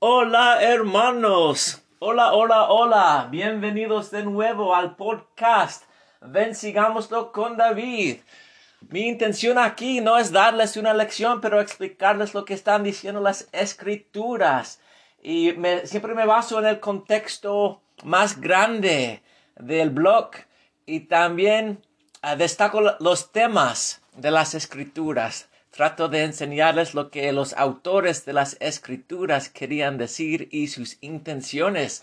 Hola hermanos, hola, hola, hola, bienvenidos de nuevo al podcast. Ven, sigámoslo con David. Mi intención aquí no es darles una lección, pero explicarles lo que están diciendo las escrituras. Y siempre me baso en el contexto más grande del blog y también ah, destaco los temas de las escrituras. Trato de enseñarles lo que los autores de las escrituras querían decir y sus intenciones.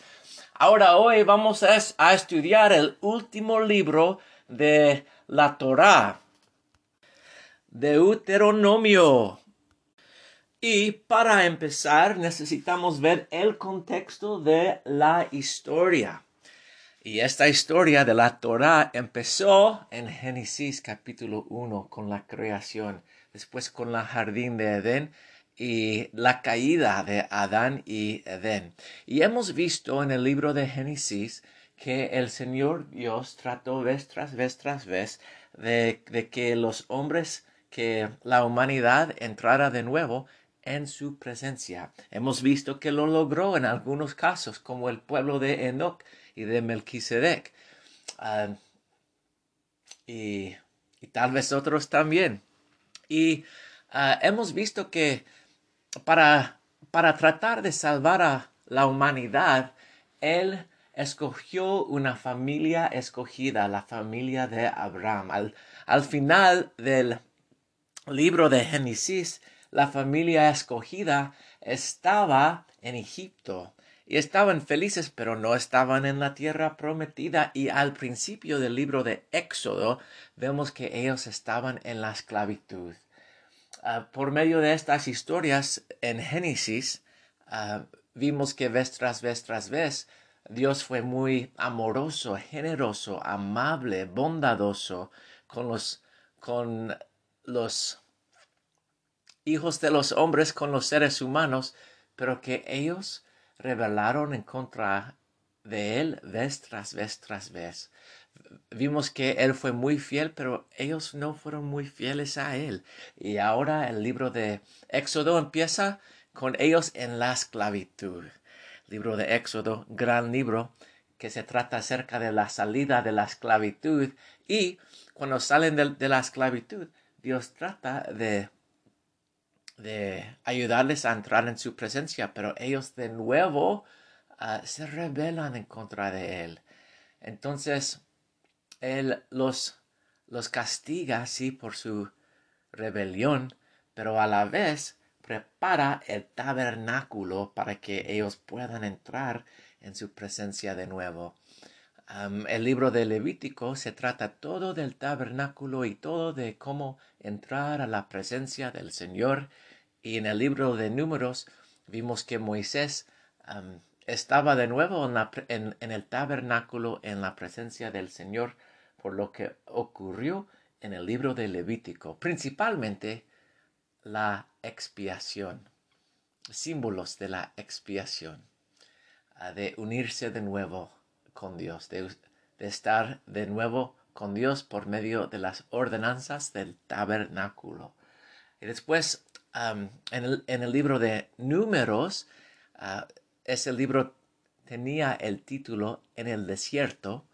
Ahora hoy vamos a, estudiar el último libro de la Torá, Deuteronomio. Y para empezar necesitamos ver el contexto de la historia. Y esta historia de la Torah empezó en Génesis capítulo 1 con la creación, después con la jardín de Edén y la caída de Adán y Edén. Y hemos visto en el libro de Génesis que el Señor Dios trató vez tras vez tras vez de, de que los hombres, que la humanidad entrara de nuevo en su presencia. Hemos visto que lo logró en algunos casos, como el pueblo de Enoch y de Melquisedec. Ah, y, tal vez otros también. Y ah, hemos visto que para, para tratar de salvar a la humanidad, Él escogió una familia escogida, la familia de Abraham. Al, al final del libro de Génesis, la familia escogida estaba en Egipto y estaban felices, pero no estaban en la tierra prometida. Y al principio del libro de Éxodo vemos que ellos estaban en la esclavitud. Ah, por medio de estas historias en Génesis, ah, vimos que vez tras vez tras vez Dios fue muy amoroso, generoso, amable, bondadoso con los, con los hijos de los hombres, con los seres humanos, pero que ellos rebelaron en contra de él vez tras vez tras vez. Vimos que él fue muy fiel, pero ellos no fueron muy fieles a él. Y ahora el libro de Éxodo empieza con ellos en la esclavitud. Libro de Éxodo, gran libro que se trata acerca de la salida de la esclavitud y cuando salen de, la esclavitud, Dios trata de de ayudarles a entrar en su presencia, pero ellos de nuevo ah, se rebelan en contra de él. Entonces, él los, los castiga, sí, por su rebelión, pero a la vez prepara el tabernáculo para que ellos puedan entrar en su presencia de nuevo. el libro de Levítico se trata todo del tabernáculo y todo de cómo entrar a la presencia del Señor y en el libro de números vimos que Moisés estaba de nuevo en, el tabernáculo en la presencia del Señor por lo que ocurrió en el libro de Levítico, principalmente la expiación, símbolos de la expiación, ah, de unirse de nuevo con Dios, de estar de nuevo con Dios por medio de las ordenanzas del tabernáculo. Y después en, el, libro de números, uh, ese libro tenía el título En el desierto.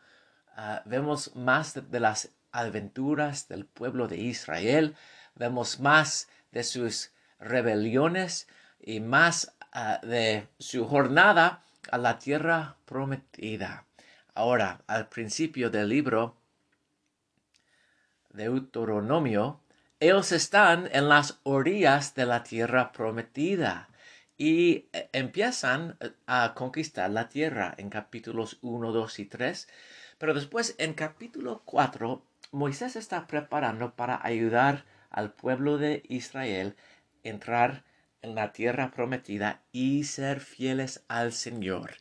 Ah, vemos más de, las aventuras del pueblo de Israel, vemos más de sus rebeliones y más ah, de su jornada a la tierra prometida. Ahora, al principio del libro de Deuteronomio, ellos están en las orillas de la tierra prometida y eh, empiezan eh, a conquistar la tierra en capítulos 1, 2 y 3. Pero después en capítulo 4, Moisés está preparando para ayudar al pueblo de Israel a entrar en la tierra prometida y ser fieles al Señor.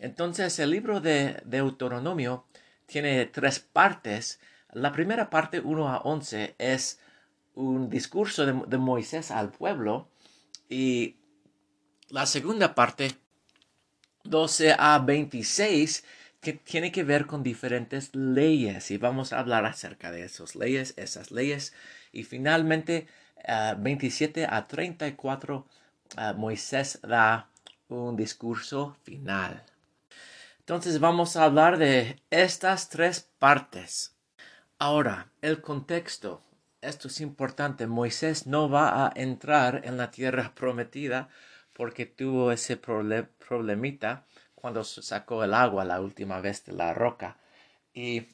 Entonces el libro de Deuteronomio tiene tres partes. La primera parte, 1 a 11, es un discurso de, Moisés al pueblo y la segunda parte, 12 a 26, que tiene que ver con diferentes leyes y vamos a hablar acerca de esas leyes, esas leyes. Y finalmente, 27 a 34, Moisés da un discurso final. Entonces vamos a hablar de estas tres partes. Ahora, el contexto. Esto es importante. Moisés no va a entrar en la tierra prometida porque tuvo ese problemita cuando sacó el agua la última vez de la roca. Y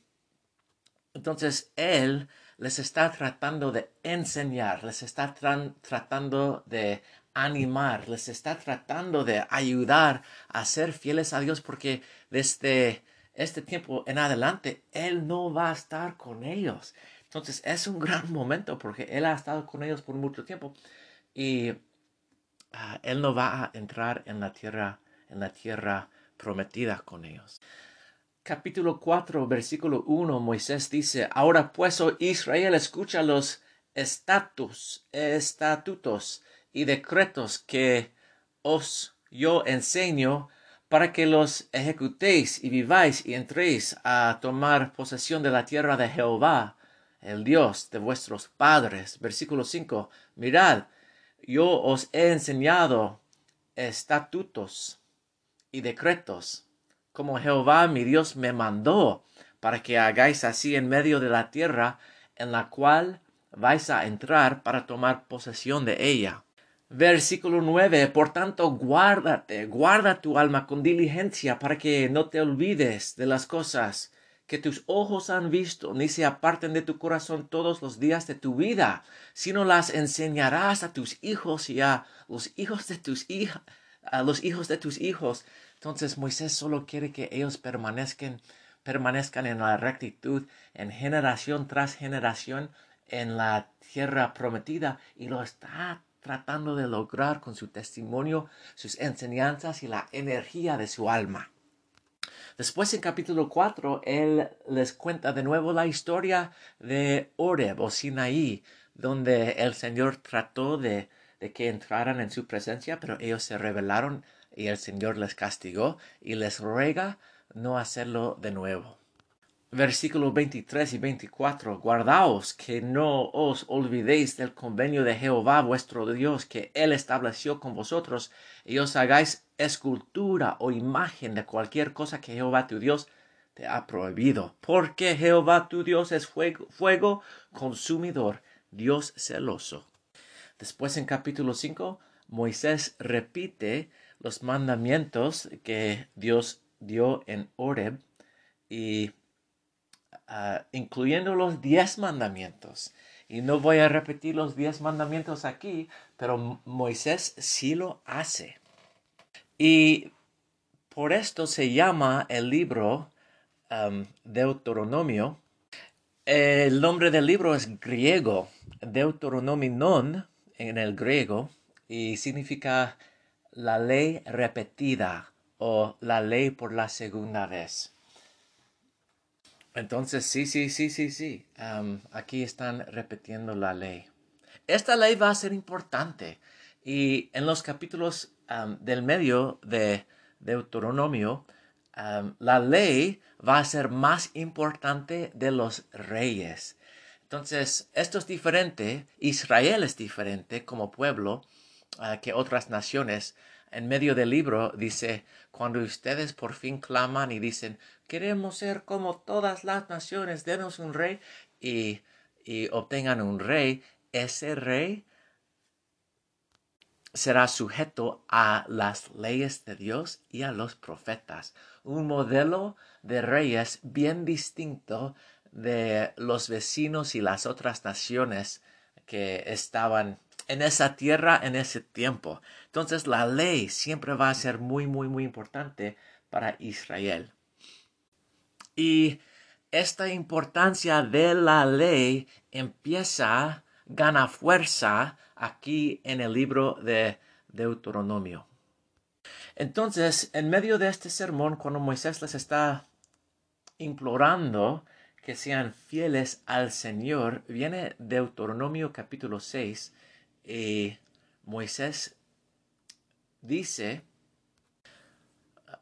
entonces él les está tratando de enseñar, les está tratando de animar, les está tratando de ayudar a ser fieles a Dios porque desde este tiempo en adelante Él no va a estar con ellos. Entonces es un gran momento porque Él ha estado con ellos por mucho tiempo y ah, Él no va a entrar en la tierra, en la tierra prometida con ellos. Capítulo 4, versículo 1, Moisés dice, Ahora pues, oh Israel, escucha los estatus, estatutos y decretos que os yo enseño para que los ejecutéis y viváis y entréis a tomar posesión de la tierra de Jehová, el Dios de vuestros padres. Versículo 5. Mirad, yo os he enseñado estatutos y decretos, como Jehová mi Dios me mandó, para que hagáis así en medio de la tierra en la cual vais a entrar para tomar posesión de ella. Versículo 9. Por tanto, guárdate, guarda tu alma con diligencia para que no te olvides de las cosas que tus ojos han visto, ni se aparten de tu corazón todos los días de tu vida, sino las enseñarás a tus hijos y a los hijos de tus a los hijos de tus hijos. Entonces Moisés solo quiere que ellos permanezcan, permanezcan en la rectitud, en generación tras generación, en la tierra prometida, y lo está tratando de lograr con su testimonio, sus enseñanzas y la energía de su alma. Después en capítulo 4, él les cuenta de nuevo la historia de Oreb o Sinaí, donde el Señor trató de, de que entraran en su presencia, pero ellos se rebelaron y el Señor les castigó y les ruega no hacerlo de nuevo versículos 23 y 24, guardaos que no os olvidéis del convenio de Jehová vuestro Dios que él estableció con vosotros y os hagáis escultura o imagen de cualquier cosa que Jehová tu Dios te ha prohibido, porque Jehová tu Dios es fuego, consumidor, Dios celoso. Después en capítulo 5, Moisés repite los mandamientos que Dios dio en Oreb y Ah, incluyendo los diez mandamientos. Y no voy a repetir los diez mandamientos aquí, pero Moisés sí lo hace. Y por esto se llama el libro Deuteronomio. El nombre del libro es griego, Deuteronominon en el griego, y significa la ley repetida o la ley por la segunda vez. Entonces, sí, sí, sí, sí, sí. aquí están repitiendo la ley. Esta ley va a ser importante. Y en los capítulos del medio de Deuteronomio, la ley va a ser más importante de los reyes. Entonces, esto es diferente. Israel es diferente como pueblo que otras naciones en medio del libro dice, cuando ustedes por fin claman y dicen, queremos ser como todas las naciones, denos un rey y, y obtengan un rey, ese rey será sujeto a las leyes de Dios y a los profetas. Un modelo de reyes bien distinto de los vecinos y las otras naciones que estaban en esa tierra en ese tiempo. Entonces la ley siempre va a ser muy, muy, muy importante para Israel. Y esta importancia de la ley empieza, gana fuerza aquí en el libro de Deuteronomio. Entonces, en medio de este sermón, cuando Moisés les está implorando que sean fieles al Señor, viene Deuteronomio capítulo 6 y Moisés dice,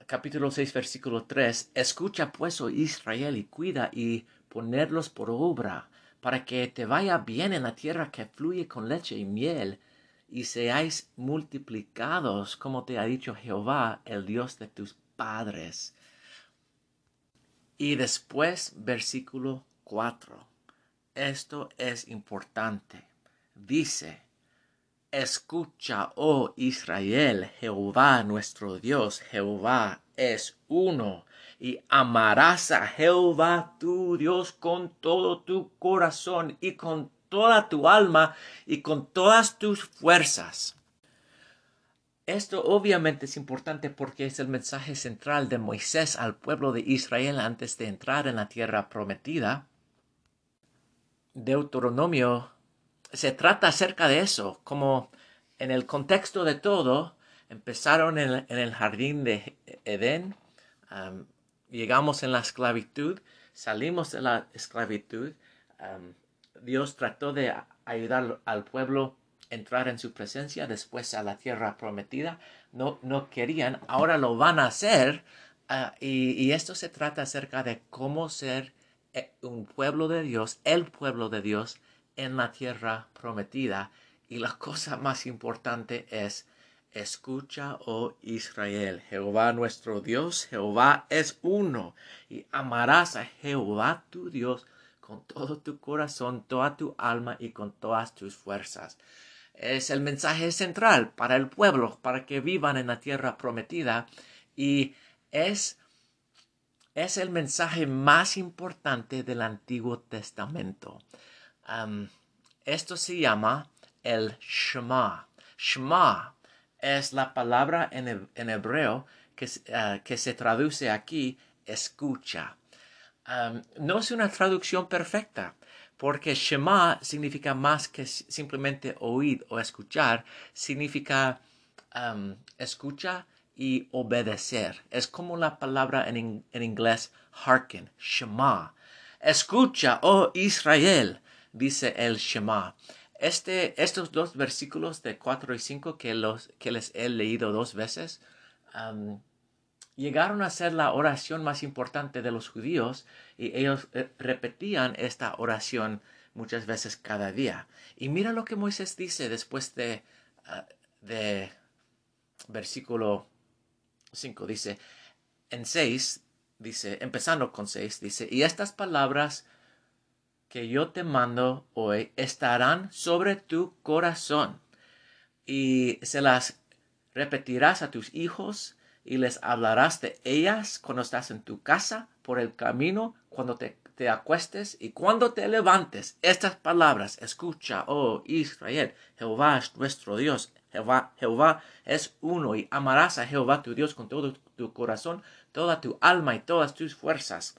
capítulo 6, versículo 3, escucha pues, oh Israel, y cuida y ponerlos por obra, para que te vaya bien en la tierra que fluye con leche y miel, y seáis multiplicados, como te ha dicho Jehová, el Dios de tus padres. Y después, versículo 4. Esto es importante. Dice, Escucha, oh Israel, Jehová nuestro Dios, Jehová es uno, y amarás a Jehová tu Dios con todo tu corazón y con toda tu alma y con todas tus fuerzas. Esto obviamente es importante porque es el mensaje central de Moisés al pueblo de Israel antes de entrar en la tierra prometida. Deuteronomio se trata acerca de eso, como en el contexto de todo, empezaron en, el jardín de Edén, llegamos en la esclavitud, salimos de la esclavitud, Dios trató de ayudar al pueblo entrar en su presencia, después a la tierra prometida, no, no querían, ahora lo van a hacer, ah, y esto se trata acerca de cómo ser eh, un pueblo de Dios, el pueblo de Dios, en la tierra prometida. Y la cosa más importante es, escucha, oh Israel, Jehová nuestro Dios, Jehová es uno, y amarás a Jehová tu Dios con todo tu corazón, toda tu alma y con todas tus fuerzas. Es el mensaje central para el pueblo, para que vivan en la tierra prometida, y es es el mensaje más importante del Antiguo Testamento esto se llama el Shema. Shema es la palabra en, hebreo que, ah, que, se traduce aquí escucha. no es una traducción perfecta, porque Shema significa más que simplemente oír o escuchar, significa escucha y obedecer. Es como la palabra en, en inglés hearken, Shema. Escucha, oh Israel, dice el Shema. Este, estos dos versículos de 4 y 5 que, los, que les he leído dos veces llegaron a ser la oración más importante de los judíos y ellos eh, repetían esta oración muchas veces cada día. Y mira lo que Moisés dice después de, ah, de versículo 5. Dice, en 6, dice, empezando con 6, dice, y estas palabras que yo te mando hoy estarán sobre tu corazón y se las repetirás a tus hijos y les hablarás de ellas cuando estás en tu casa, por el camino, cuando te, te acuestes y cuando te levantes. Estas palabras, escucha, oh Israel, Jehová es nuestro Dios, Jehová, Jehová es uno y amarás a Jehová tu Dios con todo tu corazón, toda tu alma y todas tus fuerzas.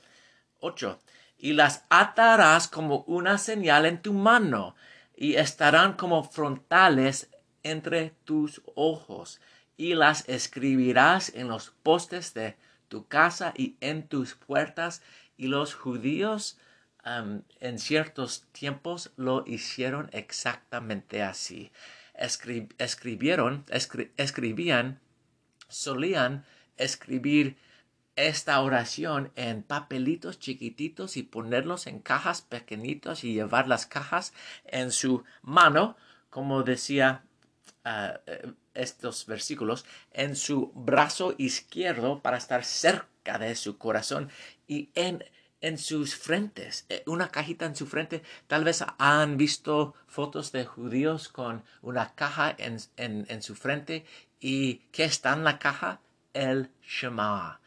8 y las atarás como una señal en tu mano y estarán como frontales entre tus ojos y las escribirás en los postes de tu casa y en tus puertas y los judíos en ciertos tiempos lo hicieron exactamente así. escribieron, escribían, solían escribir esta oración en papelitos chiquititos y ponerlos en cajas pequeñitos y llevar las cajas en su mano, como decía ah, eh, estos versículos, en su brazo izquierdo para estar cerca de su corazón y en, en sus frentes, eh, una cajita en su frente. Tal vez han visto fotos de judíos con una caja en, en, en su frente y ¿qué está en la caja? El Shema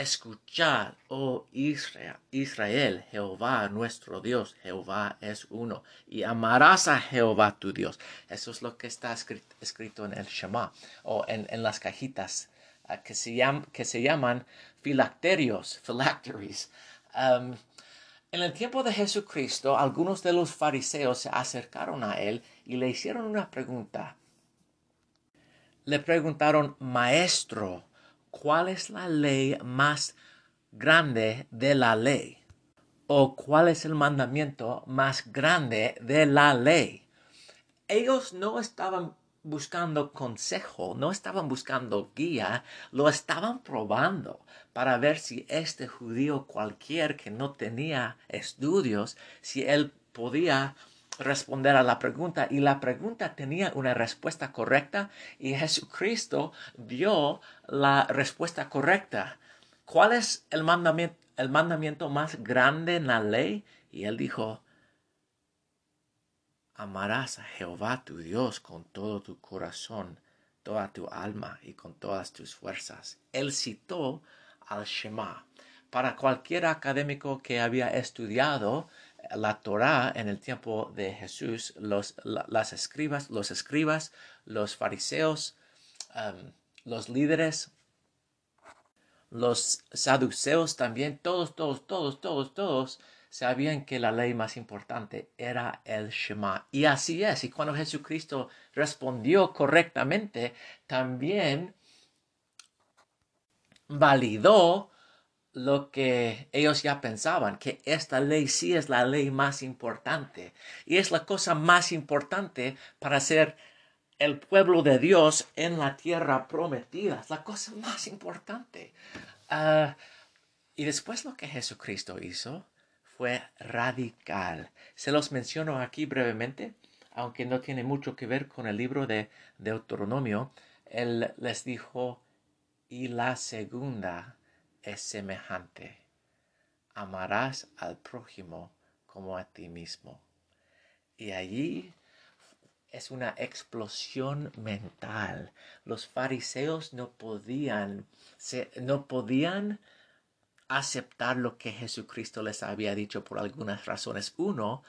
Escuchad, oh Israel, Israel, Jehová nuestro Dios, Jehová es uno, y amarás a Jehová tu Dios. Eso es lo que está escrito, en el Shema, o en, las cajitas ah, que, se que se llaman filacterios, en el tiempo de Jesucristo, algunos de los fariseos se acercaron a él y le hicieron una pregunta. Le preguntaron, Maestro, cuál es la ley más grande de la ley o cuál es el mandamiento más grande de la ley. Ellos no estaban buscando consejo, no estaban buscando guía, lo estaban probando para ver si este judío cualquier que no tenía estudios, si él podía responder a la pregunta y la pregunta tenía una respuesta correcta y Jesucristo dio la respuesta correcta. ¿Cuál es el mandamiento, el mandamiento más grande en la ley? Y él dijo, amarás a Jehová tu Dios con todo tu corazón, toda tu alma y con todas tus fuerzas. Él citó al Shema. Para cualquier académico que había estudiado la Torá en el tiempo de Jesús, los, las escribas, los escribas, los fariseos, los líderes, los saduceos también, todos, todos, todos, todos, todos sabían que la ley más importante era el Shema. Y así es. Y cuando Jesucristo respondió correctamente, también validó lo que ellos ya pensaban, que esta ley sí es la ley más importante y es la cosa más importante para ser el pueblo de Dios en la tierra prometida, es la cosa más importante. Ah, y después lo que Jesucristo hizo fue radical. Se los menciono aquí brevemente, aunque no tiene mucho que ver con el libro de Deuteronomio. Él les dijo, y la segunda es semejante. Amarás al prójimo como a ti mismo. Y allí es una explosión mental. Los fariseos no podían, no podían aceptar lo que Jesucristo les había dicho por algunas razones. Uno,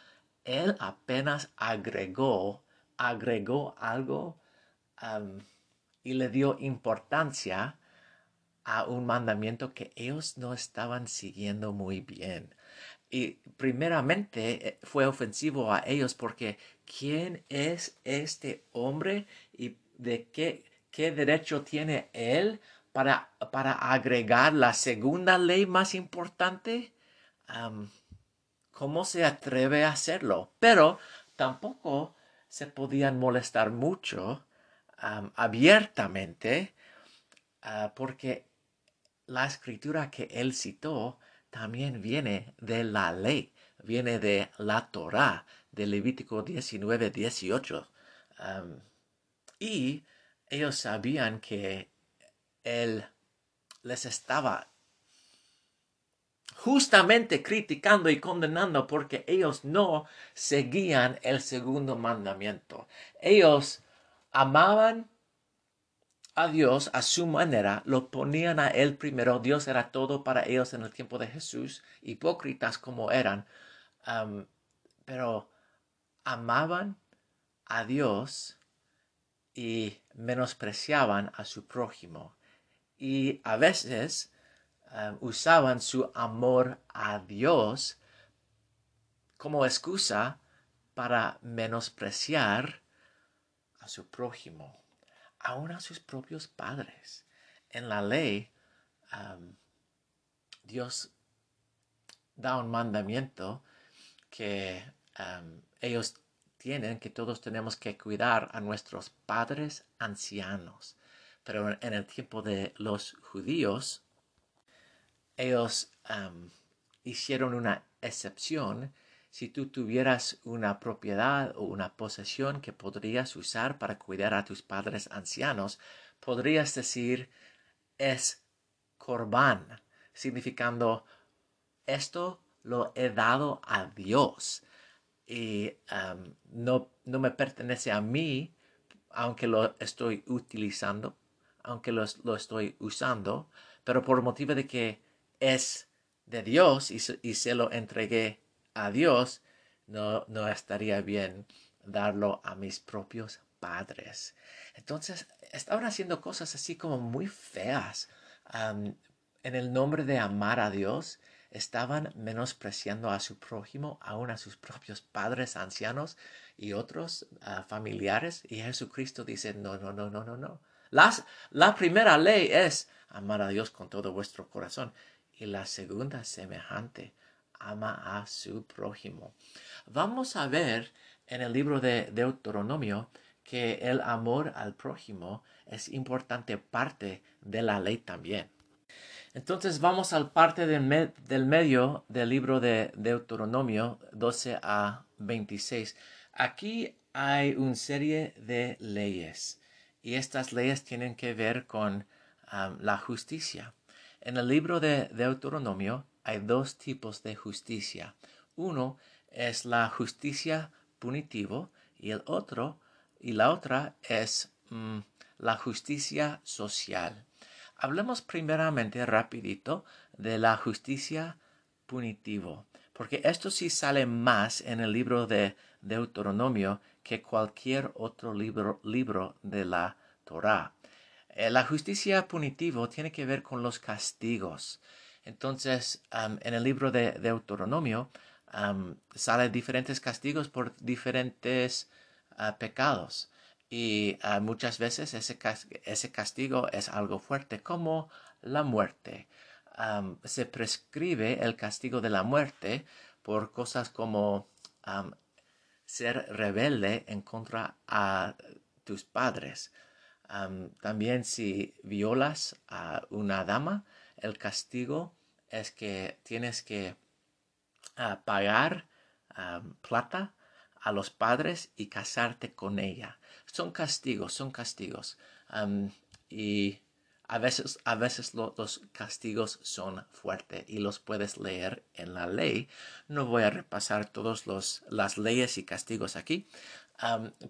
él apenas agregó, agregó algo y le dio importancia a un mandamiento que ellos no estaban siguiendo muy bien. Y primeramente eh, fue ofensivo a ellos porque ¿quién es este hombre y de qué, qué derecho tiene él para, para agregar la segunda ley más importante? ¿Cómo se atreve a hacerlo? Pero tampoco se podían molestar mucho abiertamente ah, porque la escritura que él citó también viene de la ley, viene de la Torah, de Levítico 19, 18. y ellos sabían que él les estaba justamente criticando y condenando porque ellos no seguían el segundo mandamiento. Ellos amaban a Dios a su manera, lo ponían a Él primero. Dios era todo para ellos en el tiempo de Jesús, hipócritas como eran, pero amaban a Dios y menospreciaban a su prójimo. Y a veces usaban su amor a Dios como excusa para menospreciar a su prójimo aún a sus propios padres. En la ley, Dios da un mandamiento que ellos tienen, que todos tenemos que cuidar a nuestros padres ancianos. Pero en el tiempo de los judíos, ellos hicieron una excepción si tú tuvieras una propiedad o una posesión que podrías usar para cuidar a tus padres ancianos, podrías decir es corbán, significando esto lo he dado a Dios y um, no, no me pertenece a mí, aunque lo estoy utilizando, aunque lo, lo estoy usando, pero por motivo de que es de Dios y, y se lo entregué a Dios, no, no estaría bien darlo a mis propios padres. Entonces, estaban haciendo cosas así como muy feas. en el nombre de amar a Dios, estaban menospreciando a su prójimo, aún a sus propios padres ancianos y otros ah, familiares. Y Jesucristo dice, no, no, no, no, no, no. Las, la primera ley es amar a Dios con todo vuestro corazón. Y la segunda semejante, ama a su prójimo. Vamos a ver en el libro de Deuteronomio que el amor al prójimo es importante parte de la ley también. Entonces vamos al parte del, medio del libro de Deuteronomio 12 a 26. aquí hay una serie de leyes y estas leyes tienen que ver con um, la justicia. En el libro de Deuteronomio hay dos tipos de justicia. Uno es la justicia punitivo y el otro y la otra es mm, la justicia social. Hablemos primeramente rapidito de la justicia punitivo, porque esto sí sale más en el libro de Deuteronomio que cualquier otro libro, libro de la Torá. Eh, la justicia punitivo tiene que ver con los castigos. Entonces, en el libro de Deuteronomio um, salen diferentes castigos por diferentes ah, pecados. Y ah, muchas veces ese, ese, castigo es algo fuerte, como la muerte. se prescribe el castigo de la muerte por cosas como ser rebelde en contra a tus padres. también si violas a una dama, el castigo es que tienes que ah, pagar plata a los padres y casarte con ella. Son castigos, son castigos. y a veces, a veces los castigos son fuertes y los puedes leer en la ley. No voy a repasar todas las leyes y castigos aquí.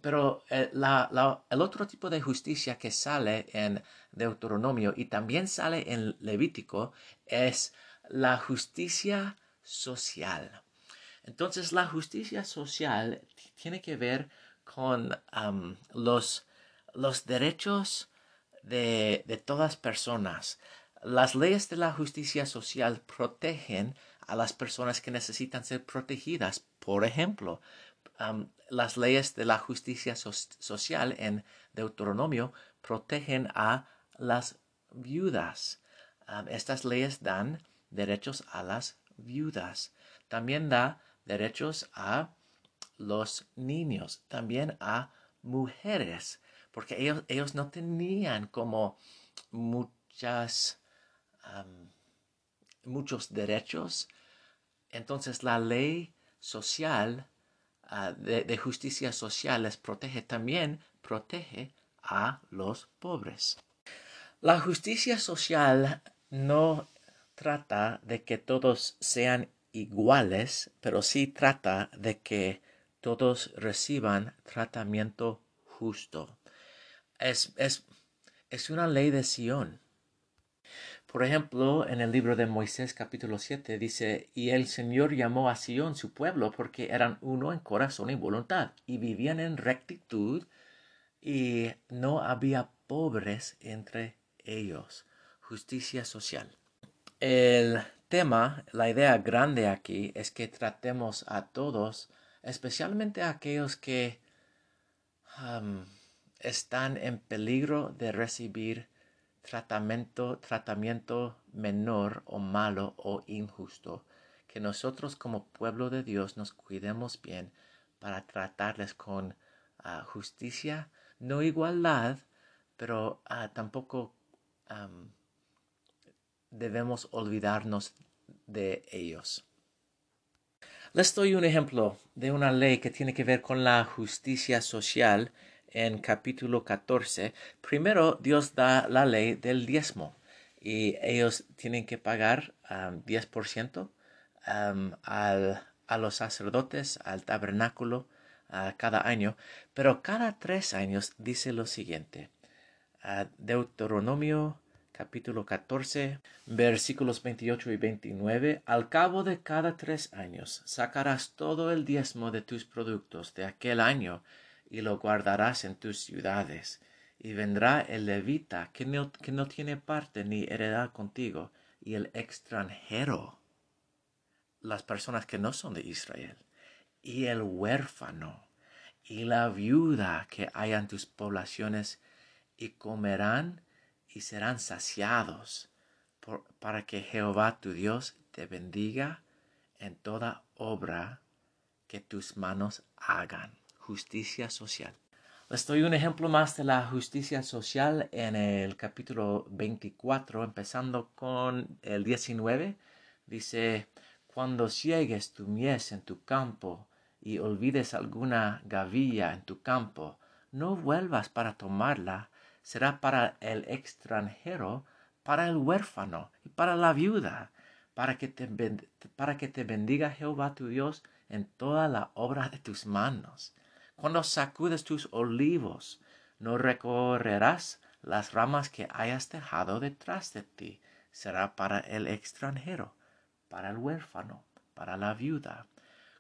Pero el, eh, el otro tipo de justicia que sale en Deuteronomio y también sale en Levítico es la justicia social. Entonces la justicia social tiene que ver con los, derechos de, todas personas. Las leyes de la justicia social protegen a las personas que necesitan ser protegidas. Por ejemplo, las leyes de la justicia social en Deuteronomio protegen a las viudas. estas leyes dan derechos a las viudas. También da derechos a los niños, también a mujeres porque ellos, ellos no tenían como muchas, muchos derechos. Entonces la ley social ah, de, justicia social les protege también, protege a los pobres. La justicia social no trata de que todos sean iguales, pero sí trata de que todos reciban tratamiento justo es, es, una ley de Sión. Por ejemplo, en el libro de Moisés capítulo 7 dice, y el Señor llamó a Sión su pueblo porque eran uno en corazón y voluntad, y vivían en rectitud, y no había pobres entre ellos. Justicia social. El tema, la idea grande aquí es que tratemos a todos, especialmente a aquellos que están en peligro de recibir tratamiento, tratamiento menor o malo o injusto, que nosotros como pueblo de Dios nos cuidemos bien para tratarles con ah, justicia, no igualdad, pero ah, tampoco debemos olvidarnos de ellos. Les doy un ejemplo de una ley que tiene que ver con la justicia social en capítulo 14, primero Dios da la ley del diezmo y ellos tienen que pagar 10% a los sacerdotes, al tabernáculo, cada año, pero cada tres años dice lo siguiente. Deuteronomio capítulo 14, versículos 28 y 29. Al cabo de cada tres años sacarás todo el diezmo de tus productos de aquel año y lo guardarás en tus ciudades. Y vendrá el levita que no, que no tiene parte ni heredad contigo, y el extranjero, las personas que no son de Israel, y el huérfano, y la viuda que hay en tus poblaciones, y comerán y serán saciados, para que Jehová tu Dios te bendiga en toda obra que tus manos hagan justicia social. Les doy un ejemplo más de la justicia social en el capítulo 24, empezando con el 19. Dice, cuando ciegues tu mies en tu campo y olvides alguna gavilla en tu campo, no vuelvas para tomarla, será para el extranjero, para el huérfano y para la viuda, para que te, para que te bendiga Jehová tu Dios en toda la obra de tus manos. Cuando sacudes tus olivos, no recorrerás las ramas que hayas dejado detrás de ti. Será para el extranjero, para el huérfano, para la viuda.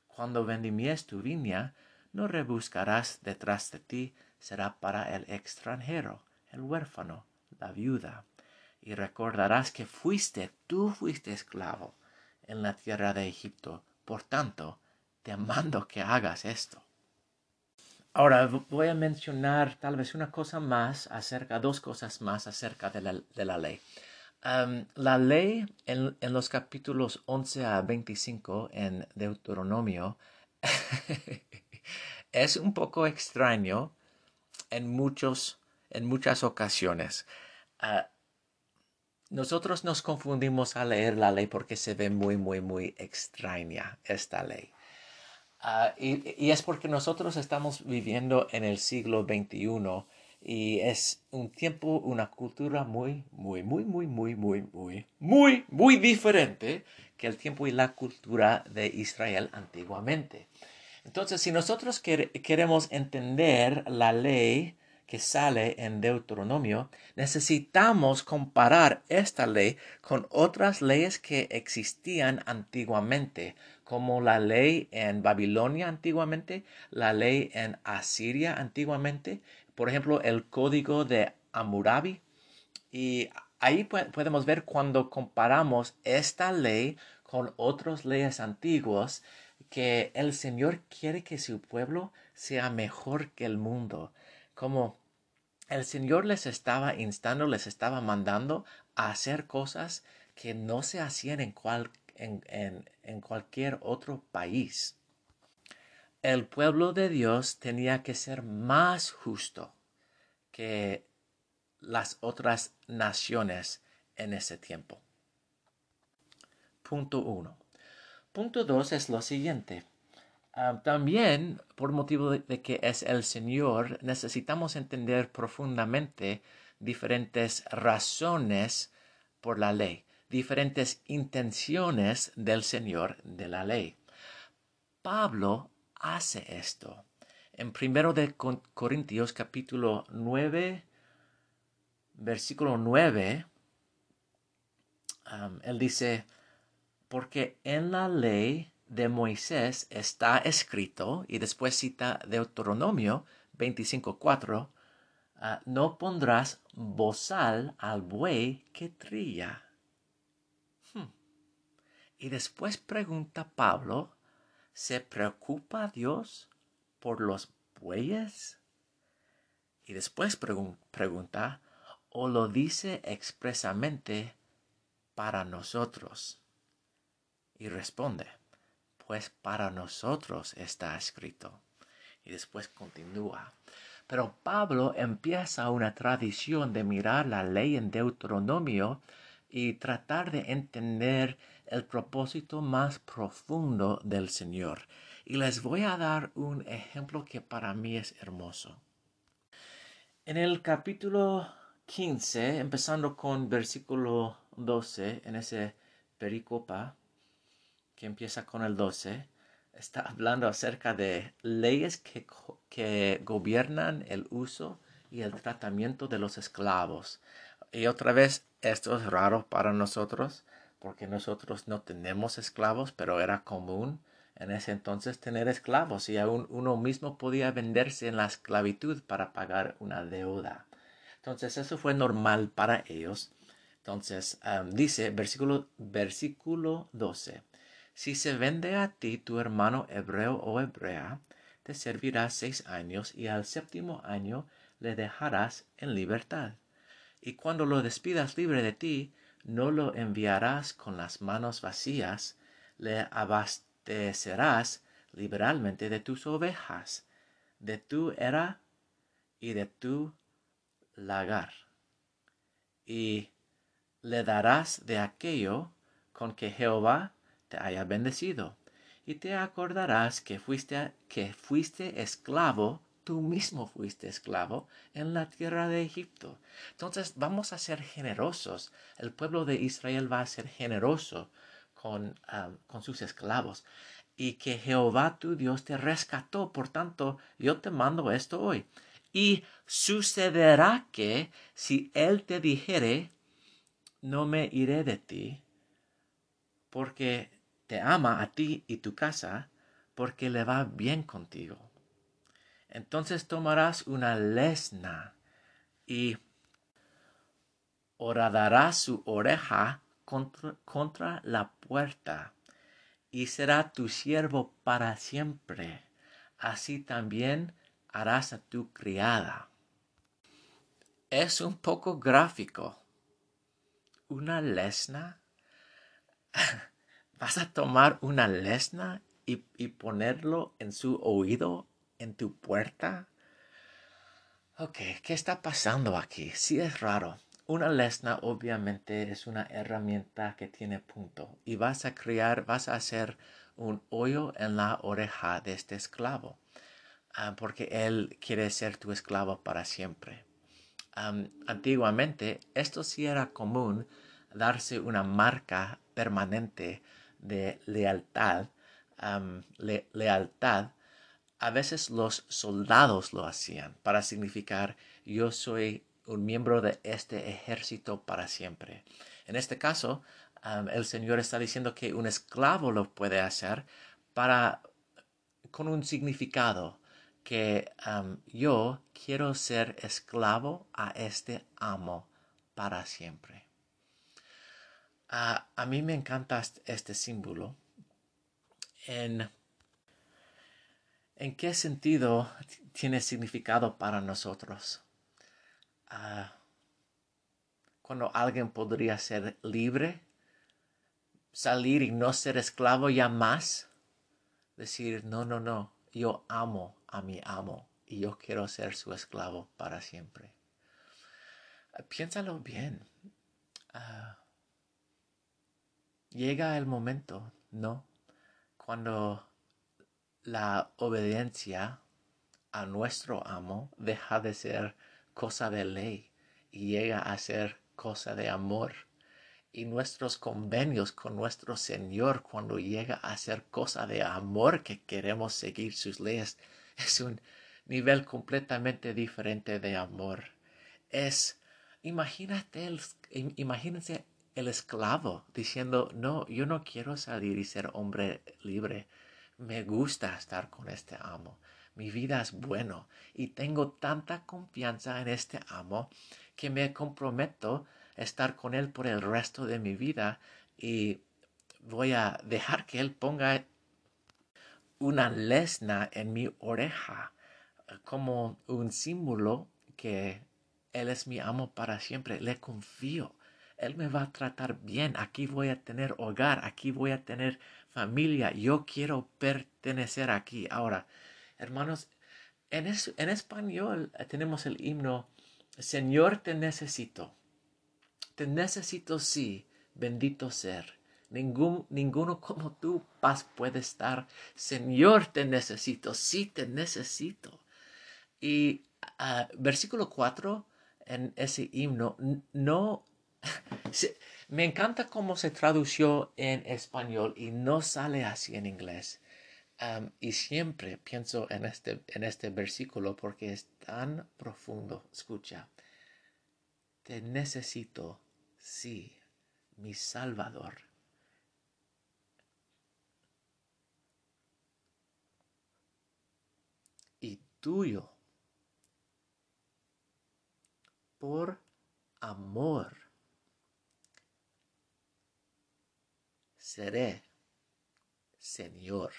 Cuando vendimies tu viña, no rebuscarás detrás de ti, será para el extranjero, el huérfano, la viuda. Y recordarás que fuiste, tú fuiste esclavo en la tierra de Egipto. Por tanto, te mando que hagas esto. Ahora voy a mencionar tal vez una cosa más acerca, dos cosas más acerca de la, ley. la ley en, los capítulos 11 a 25 en Deuteronomio es un poco extraño en, muchos, en muchas ocasiones. Ah, nosotros nos confundimos al leer la ley porque se ve muy, muy, muy extraña esta ley. Ah, y, es porque nosotros estamos viviendo en el siglo XXI y es un tiempo, una cultura muy, muy, muy, muy, muy, muy, muy, muy, muy diferente que el tiempo y la cultura de Israel antiguamente. Entonces, si nosotros queremos entender la ley que sale en Deuteronomio, necesitamos comparar esta ley con otras leyes que existían antiguamente, como la ley en Babilonia antiguamente, la ley en Asiria antiguamente, por ejemplo, el código de Amurabi. Y ahí podemos ver cuando comparamos esta ley con otras leyes antiguas que el Señor quiere que su pueblo sea mejor que el mundo. Como el Señor les estaba instando, les estaba mandando a hacer cosas que no se hacían en, cual, en, cualquier otro país. El pueblo de Dios tenía que ser más justo que las otras naciones en ese tiempo. Punto uno. Punto dos es lo siguiente. Ah, también, por motivo de, que es el Señor, necesitamos entender profundamente diferentes razones por la ley diferentes intenciones del Señor de la ley. Pablo hace esto. En primero de Corintios capítulo 9, versículo 9, um, él dice, porque en la ley de Moisés está escrito, y después cita Deuteronomio 25.4, uh, no pondrás bozal al buey que trilla. Y después pregunta Pablo, ¿se preocupa Dios por los bueyes? Y después pregunta, ¿o lo dice expresamente para nosotros? Y responde, pues para nosotros está escrito. Y después continúa. Pero Pablo empieza una tradición de mirar la ley en Deuteronomio y tratar de entender el propósito más profundo del Señor. Y les voy a dar un ejemplo que para mí es hermoso. En el capítulo 15, empezando con versículo 12, en ese pericopa que empieza con el 12, está hablando acerca de leyes que, que gobiernan el uso y el tratamiento de los esclavos. Y otra vez, esto es raro para nosotros porque nosotros no tenemos esclavos, pero era común en ese entonces tener esclavos y aún uno mismo podía venderse en la esclavitud para pagar una deuda. Entonces eso fue normal para ellos. Entonces dice versículo, versículo 12, si se vende a ti tu hermano hebreo o hebrea, te servirá seis años y al séptimo año le dejarás en libertad. Y cuando lo despidas libre de ti, no lo enviarás con las manos vacías, le abastecerás liberalmente de tus ovejas, de tu era y de tu lagar, y le darás de aquello con que Jehová te haya bendecido, y te acordarás que fuiste, que fuiste esclavo, tú mismo fuiste esclavo en la tierra de Egipto. Entonces vamos a ser generosos. El pueblo de Israel va a ser generoso con, con sus esclavos y que Jehová tu Dios te rescató. Por tanto, yo te mando esto hoy. Y sucederá que si Él te dijere, no me iré de ti, porque te ama a ti y tu casa, porque le va bien contigo. Entonces tomarás una lesna y horadarás su oreja contra, contra la puerta y será tu siervo para siempre. Así también harás a tu criada. Es un poco gráfico. ¿Una lesna? ¿Vas a tomar una lesna y, y, ponerlo en su oído, en tu puerta? Ok, ¿qué está pasando aquí? Sí es raro. Una lesna obviamente es una herramienta que tiene punto y vas a crear, vas a hacer un hoyo en la oreja de este esclavo ah, porque él quiere ser tu esclavo para siempre. antiguamente esto sí era común darse una marca permanente de lealtad, lealtad. A veces los soldados lo hacían para significar yo soy un miembro de este ejército para siempre. En este caso, el Señor está diciendo que un esclavo lo puede hacer para con un significado que yo quiero ser esclavo a este amo para siempre. a mí me encanta este símbolo. En, ¿En qué sentido tiene significado para nosotros? Ah, cuando alguien podría ser libre, salir y no ser esclavo ya más, decir, no, no, no, yo amo a mi amo y yo quiero ser su esclavo para siempre. Piénsalo bien. Ah, llega el momento, ¿no? Cuando la obediencia a nuestro amo deja de ser cosa de ley y llega a ser cosa de amor. Y nuestros convenios con nuestro Señor cuando llega a ser cosa de amor que queremos seguir sus leyes es un nivel completamente diferente de amor. Es, imagínate el, imagínense el esclavo diciendo, no, yo no quiero salir y ser hombre libre. Me gusta estar con este amo mi vida es bueno y tengo tanta confianza en este amo que me comprometo a estar con él por el resto de mi vida y voy a dejar que él ponga una lesna en mi oreja como un símbolo que él es mi amo para siempre. Le confío. Él me va a tratar bien. Aquí voy a tener hogar. Aquí voy a tener familia. Yo quiero pertenecer aquí. Ahora, Hermanos, en, en español eh, tenemos el himno, Señor, te necesito. Te necesito, sí, bendito ser. Ningún, ninguno como tú, paz puede estar. Señor, te necesito, sí, te necesito. Y uh, versículo 4 en ese himno, no, me encanta cómo se tradució en español y no sale así en inglés y siempre pienso en este, en este versículo porque es tan profundo. Escucha, te necesito, sí, mi Salvador. Y tuyo, por amor, seré Señor.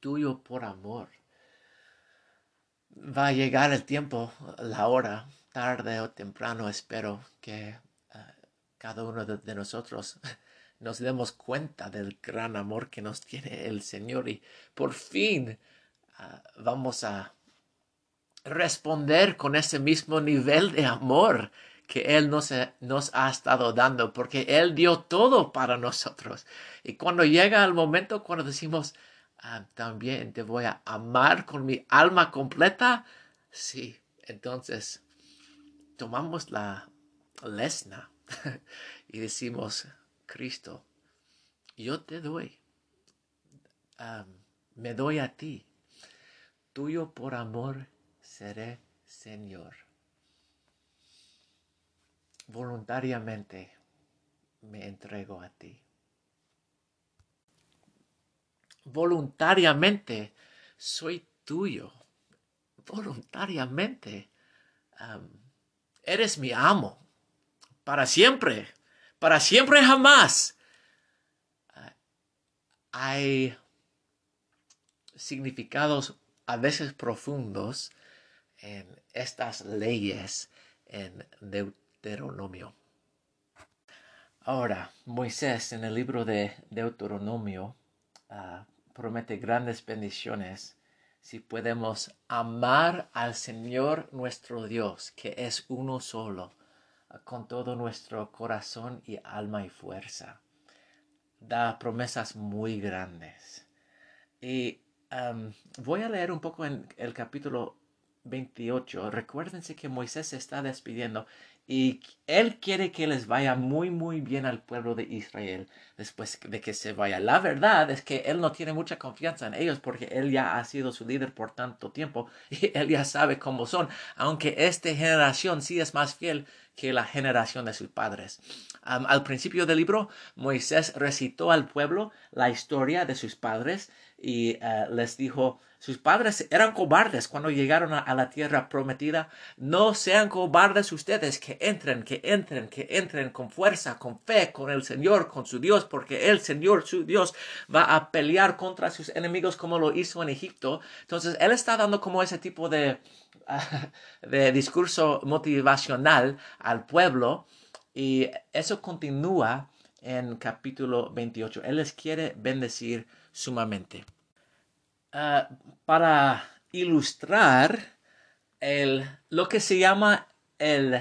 tuyo por amor. Va a llegar el tiempo, la hora, tarde o temprano, espero que eh, cada uno de, nosotros nos demos cuenta del gran amor que nos tiene el Señor y por fin ah, vamos a responder con ese mismo nivel de amor que Él nos, nos ha estado dando, porque Él dio todo para nosotros. Y cuando llega el momento, cuando decimos, ah, también te voy a amar con mi alma completa, sí, entonces tomamos la lesna y decimos, Cristo, yo te doy, me doy a ti, tuyo por amor seré Señor. Voluntariamente me entrego a ti. Voluntariamente soy tuyo. Voluntariamente eres mi amo. Para siempre. Para siempre jamás hay significados a veces profundos en estas leyes en Deuteronomio. Ahora, Moisés en el libro de Deuteronomio ah, promete grandes bendiciones si podemos amar al Señor nuestro Dios, que es uno solo, con todo nuestro corazón y alma y fuerza da promesas muy grandes. Y voy a leer un poco en el capítulo 28. Recuérdense que Moisés se está despidiendo y él quiere que les vaya muy, muy bien al pueblo de Israel después de que se vaya. La verdad es que él no tiene mucha confianza en ellos porque él ya ha sido su líder por tanto tiempo y él ya sabe cómo son, aunque esta generación sí es más fiel que la generación de sus padres. al principio del libro, Moisés recitó al pueblo la historia de sus padres y eh, les dijo, sus padres eran cobardes cuando llegaron a, la tierra prometida. No sean cobardes ustedes, que entren, que entren, que entren con fuerza, con fe, con el Señor, con su Dios, porque el Señor, su Dios, va a pelear contra sus enemigos como lo hizo en Egipto. Entonces, Él está dando como ese tipo de, de discurso motivacional al pueblo y eso continúa en capítulo 28. Él les quiere bendecir sumamente. Ah, para ilustrar el, lo que se llama el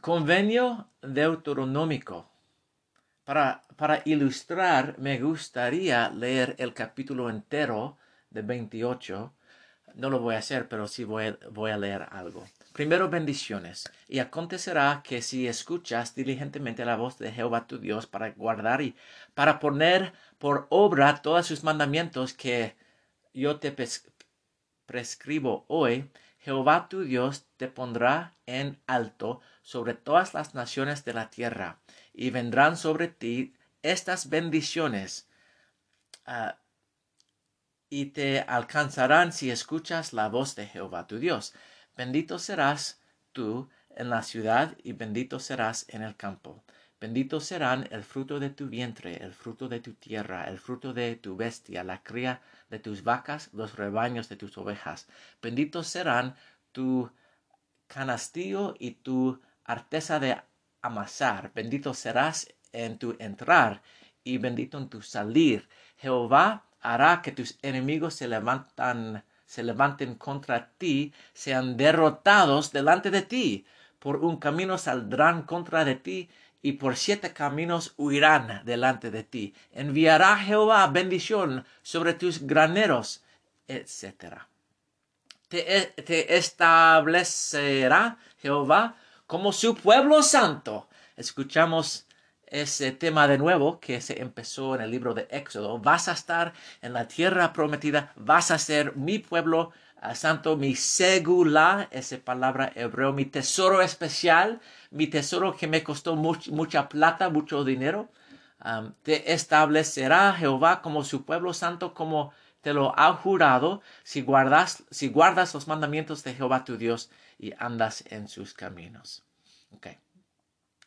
convenio deuteronómico. Para, para ilustrar, me gustaría leer el capítulo entero de 28. No lo voy a hacer, pero sí voy, voy a leer algo. Primero bendiciones. Y acontecerá que si escuchas diligentemente la voz de Jehová tu Dios para guardar y para poner por obra todos sus mandamientos que yo te prescribo hoy, Jehová tu Dios te pondrá en alto sobre todas las naciones de la tierra, y vendrán sobre ti estas bendiciones, ah, y te alcanzarán si escuchas la voz de Jehová tu Dios. Bendito serás tú en la ciudad y bendito serás en el campo. Bendito serán el fruto de tu vientre, el fruto de tu tierra, el fruto de tu bestia, la cría de tus vacas, los rebaños de tus ovejas. Benditos serán tu canastillo y tu arteza de amasar. Bendito serás en tu entrar y bendito en tu salir. Jehová hará que tus enemigos se levantan se levanten contra ti, sean derrotados delante de ti. Por un camino saldrán contra de ti, y por siete caminos huirán delante de ti. Enviará Jehová bendición sobre tus graneros, etc. Te, te establecerá Jehová como su pueblo santo. Escuchamos ese tema de nuevo que se empezó en el libro de Éxodo. Vas a estar en la tierra prometida, vas a ser mi pueblo ah, santo, mi segula, esa palabra hebreo, mi tesoro especial, mi tesoro que me costó mucha plata, mucho dinero. te establecerá Jehová como su pueblo santo, como te lo ha jurado, si guardas, si guardas los mandamientos de Jehová tu Dios y andas en sus caminos. Okay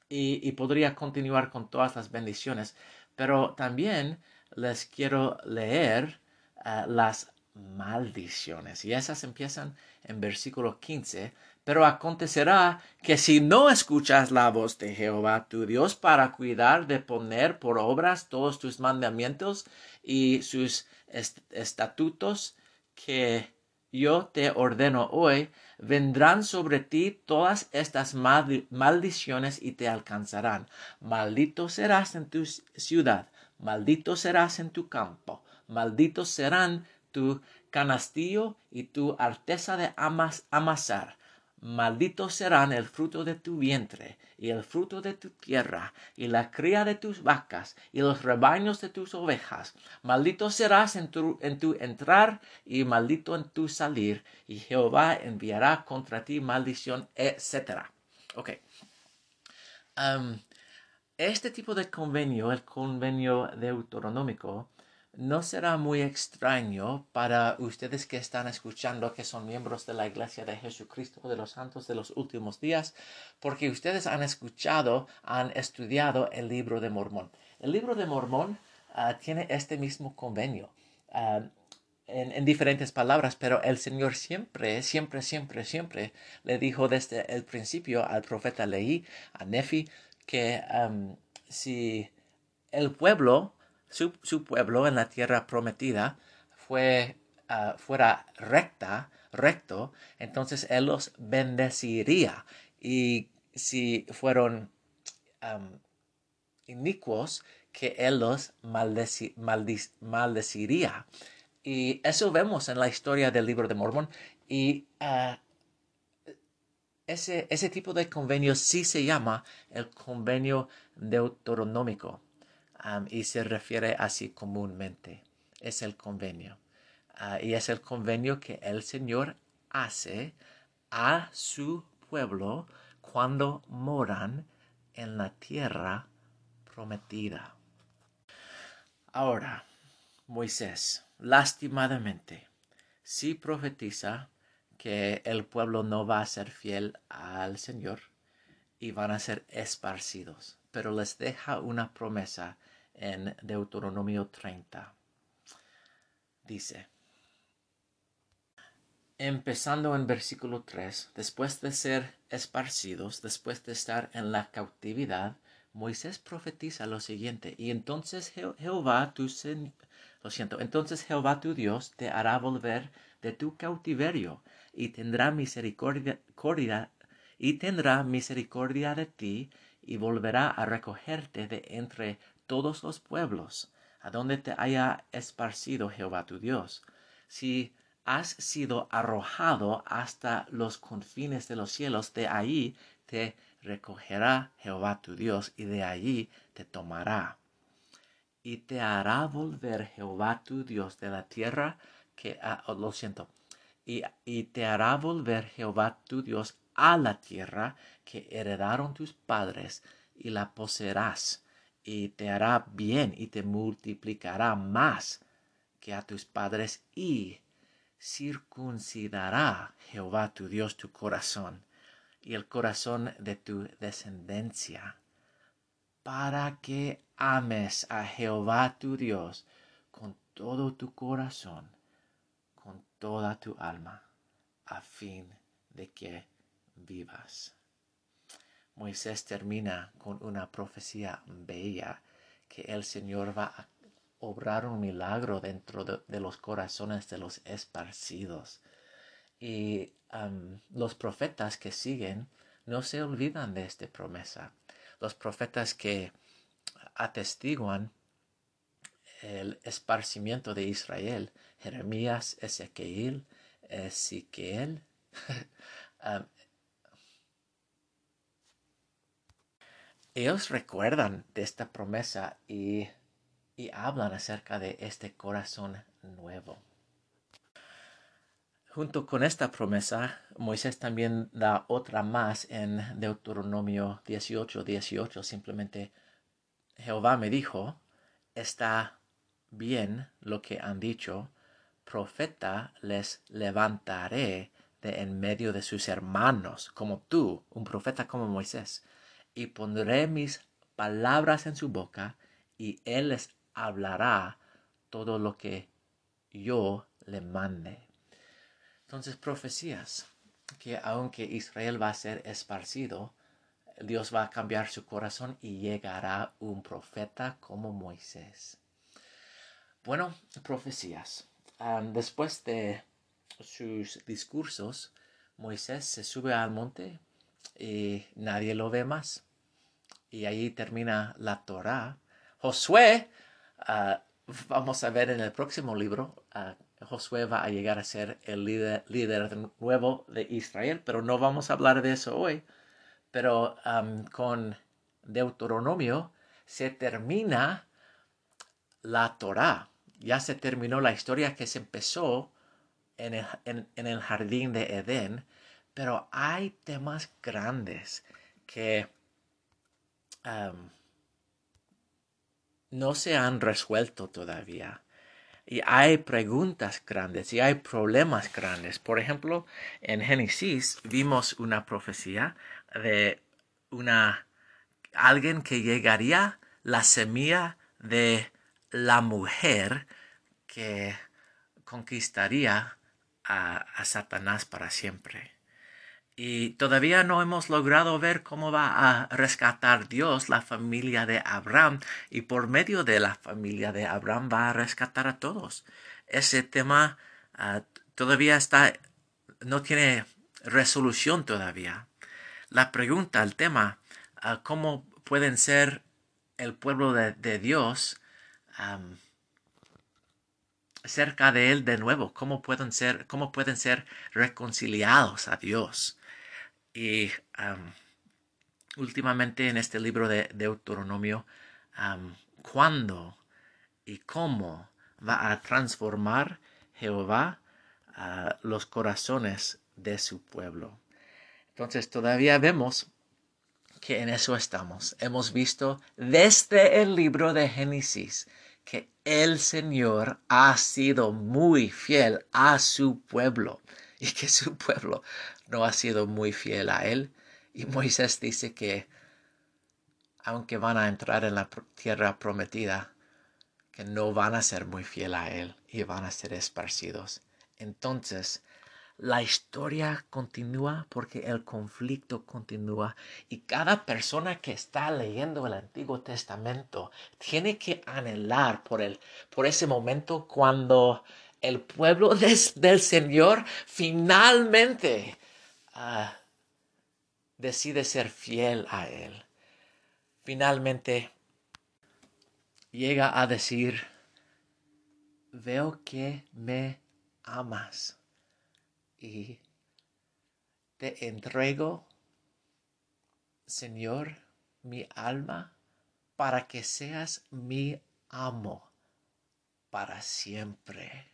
y, podría continuar con todas las bendiciones, pero también les quiero leer eh, las maldiciones y esas empiezan en versículo 15. Pero acontecerá que si no escuchas la voz de Jehová tu Dios para cuidar de poner por obras todos tus mandamientos y sus estatutos que yo te ordeno hoy, vendrán sobre ti todas estas maldiciones y te alcanzarán. Maldito serás en tu ciudad, maldito serás en tu campo, malditos serán tu canastillo y tu arteza de amasar Malditos serán el fruto de tu vientre, y el fruto de tu tierra, y la cría de tus vacas, y los rebaños de tus ovejas. Maldito serás en tu, en tu entrar, y maldito en tu salir, y Jehová enviará contra ti maldición, etc. Ok. este tipo de convenio, el convenio deuteronómico, no será muy extraño para ustedes que están escuchando que son miembros de la Iglesia de Jesucristo de los Santos de los últimos días, porque ustedes han escuchado, han estudiado el libro de Mormón. El libro de Mormón ah, tiene este mismo convenio. Ah, en, diferentes palabras, pero el Señor siempre, siempre, siempre, siempre le dijo desde el principio al profeta Leí, a Nefi, que si el pueblo su, pueblo en la tierra prometida fue, ah, fuera recta, recto, entonces Él los bendeciría. Y si fueron inicuos, que Él los maldeciría. Y eso vemos en la historia del libro de Mormón. Y ah, ese, ese tipo de convenio sí se llama el convenio deuteronómico y se refiere así comúnmente. Es el convenio. Ah, y es el convenio que el Señor hace a su pueblo cuando moran en la tierra prometida. Ahora, Moisés, lastimadamente, sí profetiza que el pueblo no va a ser fiel al Señor y van a ser esparcidos, pero les deja una promesa en Deuteronomio 30. Dice, empezando en versículo 3, después de ser esparcidos, después de estar en la cautividad, Moisés profetiza lo siguiente, y entonces Jehová tu Dios te hará volver de tu cautiverio y tendrá misericordia, y tendrá misericordia de ti y volverá a recogerte de entre todos los pueblos, a donde te haya esparcido Jehová tu Dios. Si has sido arrojado hasta los confines de los cielos, de ahí te recogerá Jehová tu Dios, y de allí te tomará. Y te hará volver Jehová tu Dios de la tierra que, ah, oh, lo siento, y, y te hará volver Jehová tu Dios a la tierra que heredaron tus padres, y la poseerás y te hará bien y te multiplicará más que a tus padres y circuncidará Jehová tu Dios tu corazón y el corazón de tu descendencia para que ames a Jehová tu Dios con todo tu corazón, con toda tu alma, a fin de que vivas. Moisés termina con una profecía bella que el Señor va a obrar un milagro dentro de, los corazones de los esparcidos. Y los profetas que siguen no se olvidan de esta promesa. Los profetas que atestiguan el esparcimiento de Israel, Jeremías, Ezequiel, Ezequiel, ellos recuerdan de esta promesa y, hablan acerca de este corazón nuevo. Junto con esta promesa, Moisés también da otra más en Deuteronomio 18, 18. Simplemente, Jehová me dijo, está bien lo que han dicho, profeta les levantaré de en medio de sus hermanos, como tú, un profeta como Moisés y pondré mis palabras en su boca, y él les hablará todo lo que yo le mande. Entonces, profecías que aunque Israel va a ser esparcido, Dios va a cambiar su corazón y llegará un profeta como Moisés. Bueno, profecías. después de sus discursos, Moisés se sube al monte y nadie lo ve más. Y ahí termina la Torah. Josué, ah, vamos a ver en el próximo libro, uh, Josué va a llegar a ser el líder, líder nuevo de Israel, pero no vamos a hablar de eso hoy. Pero con Deuteronomio se termina la Torah. Ya se terminó la historia que se empezó en el, jardín de Edén, pero hay temas grandes que no se han resuelto todavía. Y hay preguntas grandes y hay problemas grandes. Por ejemplo, en Génesis vimos una profecía de una alguien que llegaría la semilla de la mujer que conquistaría a, Satanás para siempre. Y todavía no hemos logrado ver cómo va a rescatar Dios la familia de Abraham y por medio de la familia de Abraham va a rescatar a todos. Ese tema ah, todavía está, no tiene resolución todavía. La pregunta, el tema, ah, ¿cómo pueden ser el pueblo de, Dios cerca de Él de nuevo? ¿Cómo pueden ser, cómo pueden ser reconciliados a Dios? Y últimamente en este libro de Deuteronomio, ¿cuándo y cómo va a transformar Jehová los corazones de su pueblo? Entonces todavía vemos que en eso estamos. Hemos visto desde el libro de Génesis que el Señor ha sido muy fiel a su pueblo y que su pueblo no ha sido muy fiel a él. Y Moisés dice que aunque van a entrar en la tierra prometida, que no van a ser muy fiel a él y van a ser esparcidos. Entonces, la historia continúa porque el conflicto continúa y cada persona que está leyendo el Antiguo Testamento tiene que anhelar por, el, por ese momento cuando el pueblo del Señor finalmente ah, decide ser fiel a Él. Finalmente llega a decir, veo que me amas y te entrego, Señor, mi alma, para que seas mi amo para siempre.